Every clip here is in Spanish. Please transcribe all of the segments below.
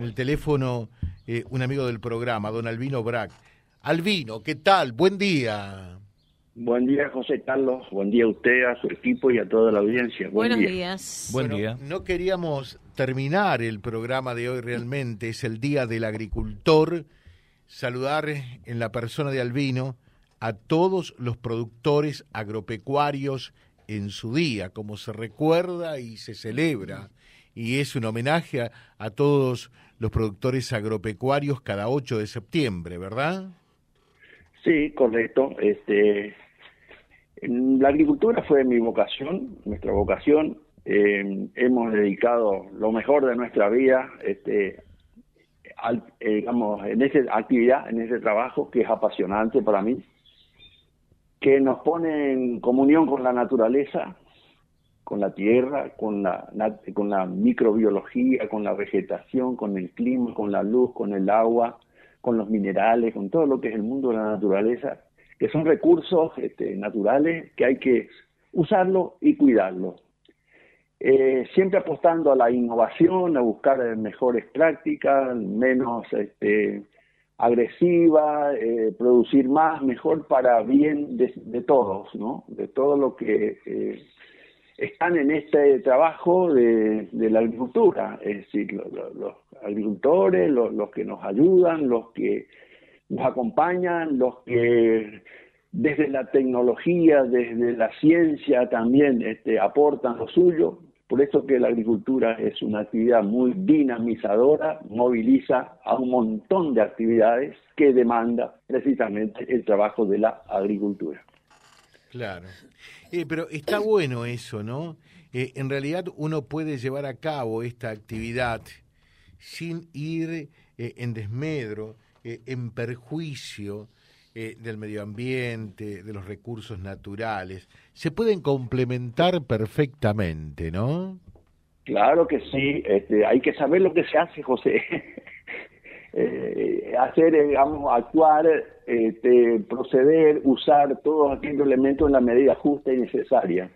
en el teléfono eh, un amigo del programa, don Albino Brack. Albino, ¿qué tal? Buen día. Buen día, José Carlos. Buen día a usted, a su equipo y a toda la audiencia. Buenos días. Buen día. No queríamos terminar el programa de hoy realmente, es el Día del Agricultor. Saludar en la persona de Albino a todos los productores agropecuarios en su día, como se recuerda y se celebra. Y es un homenaje a, todos los productores agropecuarios cada 8 de septiembre, ¿verdad? Sí, correcto. Este, la agricultura fue mi vocación, nuestra vocación. Eh, hemos dedicado lo mejor de nuestra vida, este, eh, digamos, en esa actividad, en ese trabajo que es apasionante para mí, que nos pone en comunión con la naturaleza, con la tierra, con la, con la microbiología, con la vegetación, con el clima, con la luz, con el agua, con los minerales, con todo lo que es el mundo de la naturaleza, que son recursos este, naturales que hay que usarlo y cuidarlo. Eh, siempre apostando a la innovación, a buscar mejores prácticas, menos este, agresivas, eh, producir más, mejor para bien de, todos, ¿no? De todo lo que eh, están en este trabajo de, la agricultura, es decir, los, agricultores, los, que nos ayudan, los que nos acompañan, los que desde la tecnología, desde la ciencia también este, aportan lo suyo. Por eso que la agricultura es una actividad muy dinamizadora, moviliza a un montón de actividades que demanda precisamente el trabajo de la agricultura. Claro. Eh, pero está bueno eso, ¿no? Eh, en realidad uno puede llevar a cabo esta actividad sin ir eh, en desmedro, en perjuicio del medio ambiente, de los recursos naturales. Se pueden complementar perfectamente, ¿no? Claro que sí. Este, hay que saber lo que se hace, José. eh, hacer, digamos, actuar, este, proceder, usar todos aquellos elementos en la medida justa y necesaria.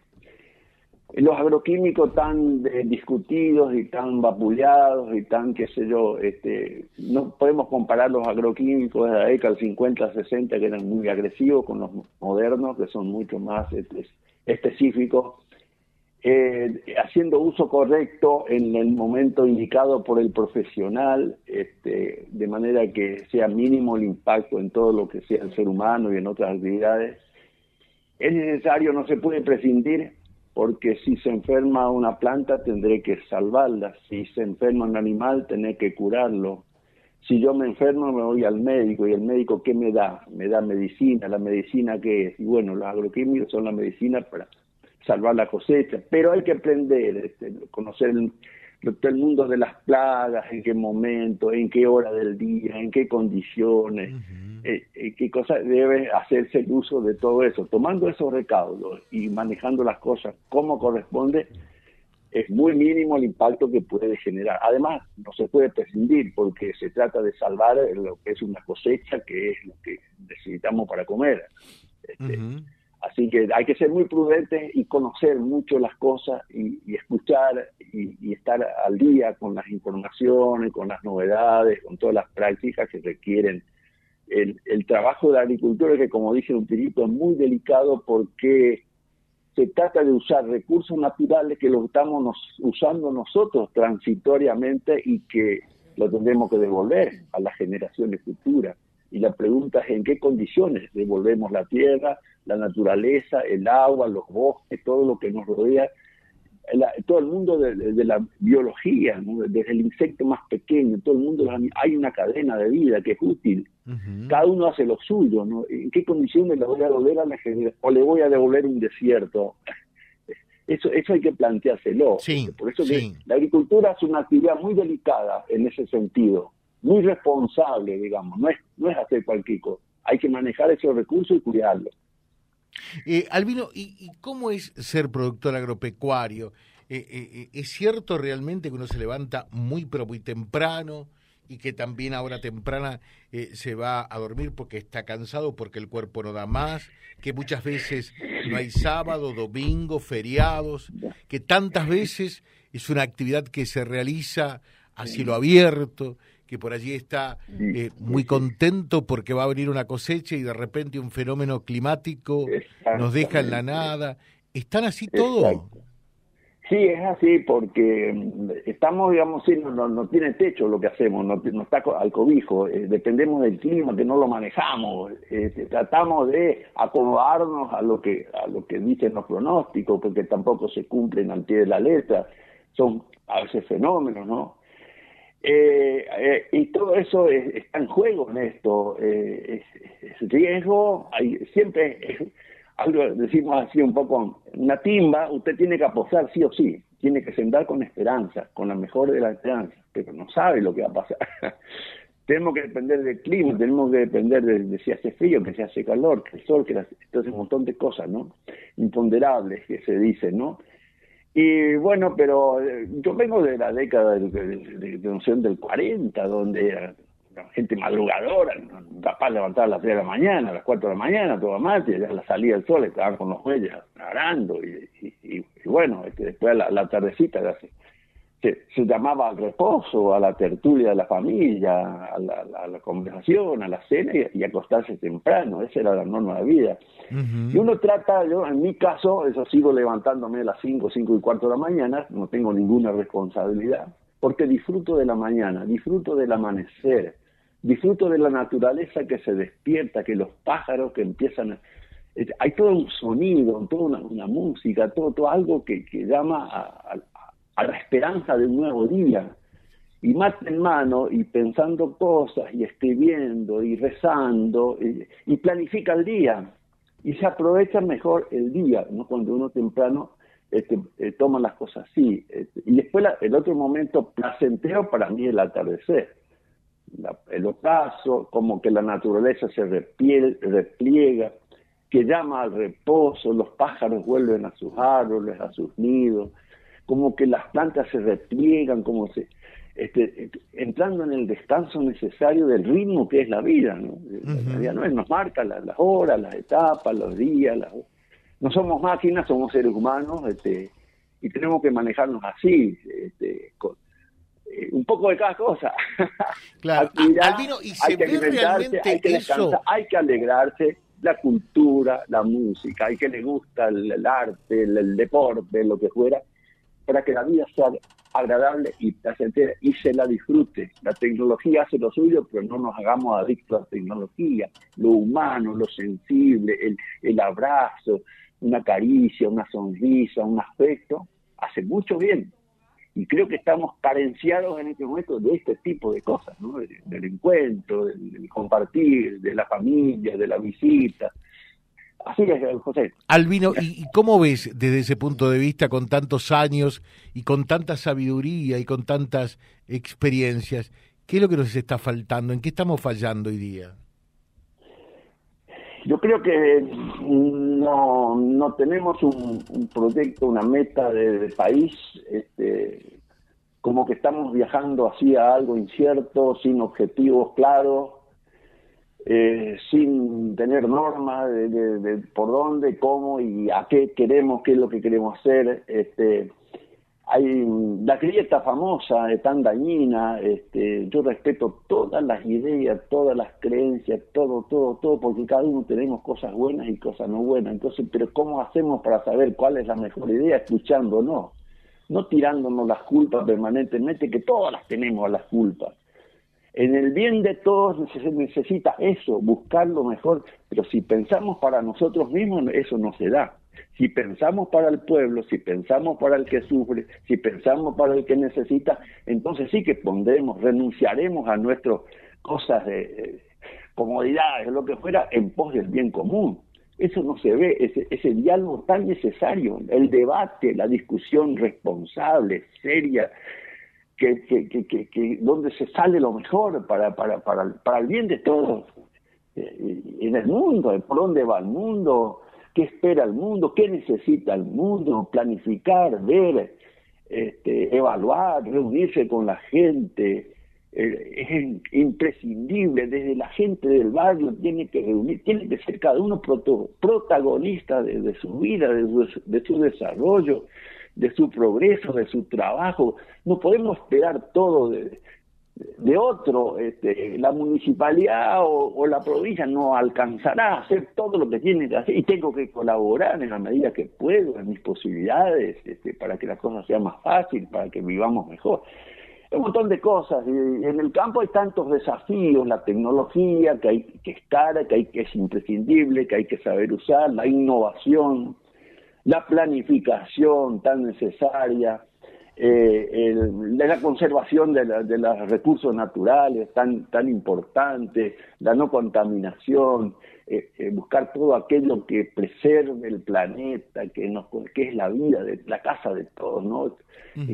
Los agroquímicos tan eh, discutidos y tan vapuleados y tan, qué sé yo, este, no podemos comparar los agroquímicos de la década del 50, 60, que eran muy agresivos, con los modernos, que son mucho más este, específicos eh, haciendo uso correcto en el momento indicado por el profesional, este, de manera que sea mínimo el impacto en todo lo que sea el ser humano y en otras actividades. Es necesario, no se puede prescindir, porque si se enferma una planta tendré que salvarla, si se enferma un animal tendré que curarlo. Si yo me enfermo me voy al médico y el médico ¿qué me da? Me da medicina, la medicina qué es? Y bueno, los agroquímicos son la medicina para salvar la cosecha, pero hay que aprender, este, conocer el, el, mundo de las plagas, en qué momento, en qué hora del día, en qué condiciones, eh, eh, qué cosa debe hacerse el uso de todo eso. Tomando esos recaudos y manejando las cosas como corresponde, es muy mínimo el impacto que puede generar. Además, no se puede prescindir porque se trata de salvar lo que es una cosecha, que es lo que necesitamos para comer. Este, Así que hay que ser muy prudentes y conocer mucho las cosas y, escuchar y, estar al día con las informaciones, con las novedades, con todas las prácticas que requieren el, trabajo de agricultura, que como dije un tirito es muy delicado porque se trata de usar recursos naturales que los estamos usando nosotros transitoriamente y que lo tendremos que devolver a las generaciones futuras. Y la pregunta es en qué condiciones devolvemos la tierra, la naturaleza, el agua, los bosques, todo lo que nos rodea, todo el mundo de, la biología, desde el insecto más pequeño, todo el mundo, hay una cadena de vida que es útil. Cada uno hace lo suyo, ¿En qué condiciones le voy a devolver a la generación? ¿O le voy a devolver un desierto? Eso, eso hay que planteárselo. Por eso que la agricultura es una actividad muy delicada en ese sentido, muy responsable, digamos, no es, no es hacer cualquier cosa. Hay que manejar esos recursos y cuidarlos. Eh, Albino, ¿y, cómo es ser productor agropecuario? Eh, eh, ¿Es cierto realmente que uno se levanta muy pero muy temprano y que también ahora temprana se va a dormir porque está cansado, porque el cuerpo no da más, que muchas veces no hay sábado, domingo, feriados, que tantas veces es una actividad que se realiza a cielo abierto, que por allí está eh, muy contento porque va a venir una cosecha y de repente un fenómeno climático nos deja en la nada. ¿Están así todos? Sí, es así, porque mm, estamos, digamos, no, no, tiene techo lo que hacemos, no, no está al cobijo, eh, dependemos del clima, que no lo manejamos, eh, tratamos de acomodarnos a lo que a lo que dicen los pronósticos, porque tampoco se cumplen al pie de la letra, son a veces fenómenos, ¿no? Eh, y todo eso está en juego en esto, es, riesgo, hay, siempre algo decimos así un poco, una timba, usted tiene que apostar sí o sí, tiene que sentar con esperanza, con la mejor de las esperanzas, pero no sabe lo que va a pasar. tenemos que depender del clima, tenemos que depender de, si hace frío, que si hace calor, que el sol, que entonces un montón de cosas, ¿no? Imponderables que se dicen, ¿no? Y bueno, pero eh, yo vengo de la década de, de, del 40, donde gente madrugadora, capaz de levantar a las 3 de la mañana, a las 4 de la mañana, toda marcha, ya la salida del sol estaban con los muelles arando y, y, bueno, este, después a la, tardecita se, se, llamaba al reposo, a la tertulia de la familia, a la, conversación, a la cena y, acostarse temprano, esa era la norma de vida. Y uno trata, yo en mi caso, eso sigo levantándome a las 5, 5 y cuarto de la mañana, no tengo ninguna responsabilidad, porque disfruto de la mañana, disfruto del amanecer, disfruto de la naturaleza que se despierta, que los pájaros que empiezan a... Hay todo un sonido, toda una, música, todo, todo algo que, llama a, la esperanza de un nuevo día. Y mate en mano y pensando cosas y escribiendo y rezando y, planifica el día. Y se aprovecha mejor el día, ¿no? cuando uno temprano este, eh, toma las cosas así. Este, y después el otro momento placentero para mí es el atardecer el ocaso, como que la naturaleza se repliega, que llama al reposo, los pájaros vuelven a sus árboles, a sus nidos, como que las plantas se repliegan, como se, este, entrando en el descanso necesario del ritmo que es la vida, ¿no? La vida no es, nos marca las, horas, las etapas, los días, no somos máquinas, somos seres humanos, este, y tenemos que manejarnos así, este, eh, un poco de cada cosa. Claro, Albino, y se hay que ve realmente hay que eso. Hay que alegrarse la cultura, la música, hay que le gusta el, arte, el, deporte, lo que fuera, para que la vida sea agradable y placentera y se la disfrute. La tecnología hace lo suyo, pero no nos hagamos adictos a la tecnología. Lo humano, lo sensible, el, el abrazo, una caricia, una sonrisa, un afecto, hace mucho bien y creo que estamos carenciados en este momento de este tipo de cosas, ¿no? del, encuentro, del, compartir, de la familia, de la visita. Así es, José. Albino, ¿y cómo ves desde ese punto de vista, con tantos años y con tanta sabiduría y con tantas experiencias, qué es lo que nos está faltando? ¿En qué estamos fallando hoy día? Yo creo que no, no tenemos un, proyecto, una meta de, país, este, como que estamos viajando hacia algo incierto, sin objetivos claros, eh, sin tener normas de, de, por dónde, cómo y a qué queremos, qué es lo que queremos hacer. Este, hay la grieta famosa es tan dañina, este, yo respeto todas las ideas, todas las creencias, todo, todo, todo, porque cada uno tenemos cosas buenas y cosas no buenas. Entonces, pero ¿cómo hacemos para saber cuál es la mejor idea? Escuchando, no, no tirándonos las culpas permanentemente, que todas las tenemos las culpas. En el bien de todos se necesita eso, buscar lo mejor, pero si pensamos para nosotros mismos, eso no se da. Si pensamos para el pueblo, si pensamos para el que sufre, si pensamos para el que necesita, entonces sí que pondremos, renunciaremos a nuestras cosas de comodidades, lo que fuera, en pos del bien común. Eso no se ve, ese, ese diálogo tan necesario, el debate, la discusión responsable, seria, que, que, que, que, donde se sale lo mejor para, para, para, para el bien de todos. Eh, en el mundo, por dónde va el mundo, qué espera el mundo, qué necesita el mundo, planificar, ver, este, evaluar, reunirse con la gente. Eh, es imprescindible, desde la gente del barrio tiene que reunir, tiene que ser cada uno protagonista de, su vida, de su, desarrollo, de su progreso, de su trabajo. No podemos esperar todo de, de otro. Este, la municipalidad o, la provincia no alcanzará a hacer todo lo que tiene que hacer y tengo que colaborar en la medida que puedo, en mis posibilidades, este, para que la cosa sea más fácil, para que vivamos mejor un montón de cosas. En el campo hay tantos desafíos, la tecnología que hay que es cara, que hay que es imprescindible, que hay que saber usar, la innovación, la planificación tan necesaria, eh, la conservación de, de, los recursos naturales tan tan importante, la no contaminación, eh, eh, buscar todo aquello que preserve el planeta, que, nos, que es la vida, de la casa de todos, ¿no?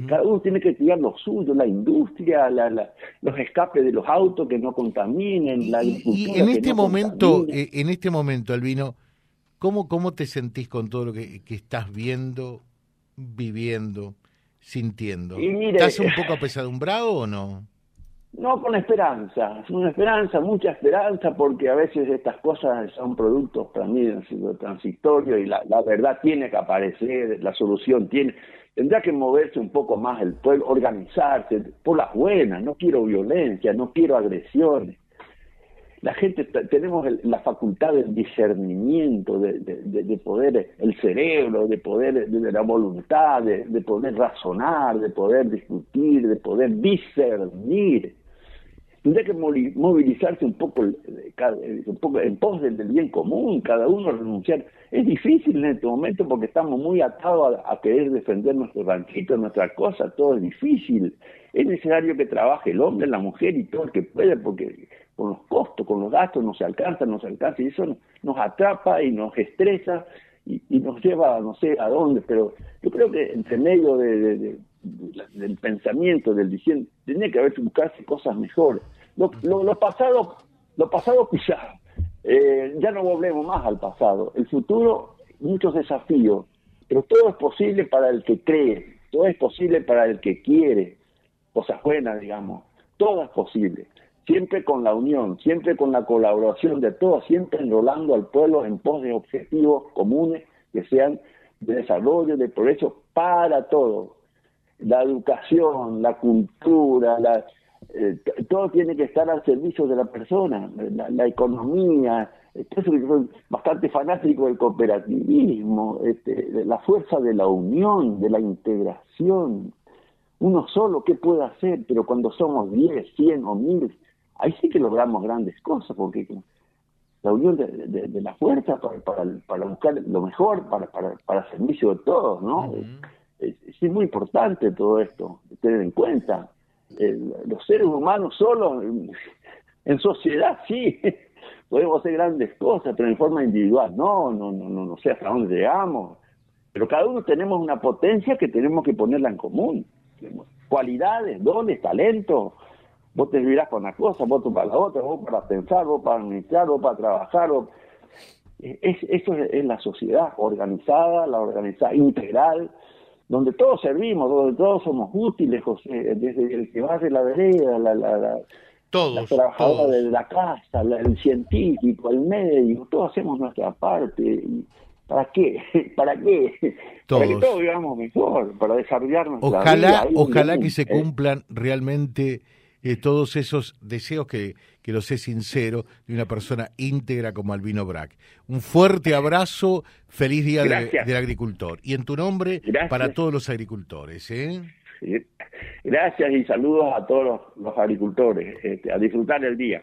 cada uno tiene que cuidar lo suyo, la industria, la, los escapes de los autos que no contaminen, la agricultura. Y en este momento, en este momento, Albino, ¿cómo, ¿cómo te sentís con todo lo que, que estás viendo, viviendo, sintiendo? ¿Estás un poco apesadumbrado o no? No, con esperanza, una esperanza, mucha esperanza, porque a veces estas cosas son productos para mí han sido transitorios y la, la verdad tiene que aparecer, la solución tiene, tendrá que moverse un poco más el pueblo, organizarse por las buenas, no quiero violencia, no quiero agresiones. La gente, tenemos la facultad del discernimiento, de, de, de, poder, el cerebro, de poder, de, la voluntad, de, poder razonar, de poder discutir, de poder discernir tendría que movilizarse un poco, un poco en pos del, bien común, cada uno renunciar. Es difícil en este momento porque estamos muy atados a, querer defender nuestro ranchito, nuestra cosa, todo es difícil. Es necesario que trabaje el hombre, la mujer y todo el que pueda, porque con los costos, con los gastos no se alcanza, no se alcanza, y eso nos atrapa y nos estresa y, nos lleva no sé a dónde, pero yo creo que entre medio de del pensamiento, del diciendo, tiene que haber buscarse cosas mejores. Lo, pasado, lo pasado quizá, eh, ya no volvemos más al pasado. El futuro, muchos desafíos, pero todo es posible para el que cree, todo es posible para el que quiere, cosas buenas, digamos, todo es posible. Siempre con la unión, siempre con la colaboración de todos, siempre enrolando al pueblo en pos de objetivos comunes que sean de desarrollo, de progreso para todos la educación, la cultura, la, eh, todo tiene que estar al servicio de la persona, la, economía. Por eso soy bastante fanático del cooperativismo, este, la fuerza de la unión, de la integración. Uno solo, ¿qué puede hacer? Pero cuando somos 10, 100 o 1000, ahí sí que logramos grandes cosas, porque la unión de, la fuerza para, para, buscar lo mejor, para, para, para servicio de todos, ¿no? es, muy importante todo esto, tener en cuenta. los seres humanos solos, en sociedad sí, podemos hacer grandes cosas, pero en forma individual no, no, no, no, no sé hasta dónde llegamos. Pero cada uno tenemos una potencia que tenemos que ponerla en común. Cualidades, dones, talentos. Vos te vivirás con una cosa, vos para la otra, vos para pensar, vos para administrar, vos para trabajar. Es, eso es la sociedad organizada, la organizada integral, donde todos servimos, donde todos somos útiles, José, desde el que va de la vereda, la, la, todos, trabajadora de la casa, el científico, el médico, todos hacemos nuestra parte. ¿Para qué? ¿Para qué? Para que todos vivamos mejor, para desarrollarnos. Ojalá, ojalá que se cumplan realmente eh, todos esos deseos que, que lo sé sincero, de una persona íntegra como Albino Brack. Un fuerte abrazo, feliz día del agricultor. Y en tu nombre, para todos los agricultores. ¿eh? Gracias y saludos a todos los, agricultores. Este, a disfrutar el día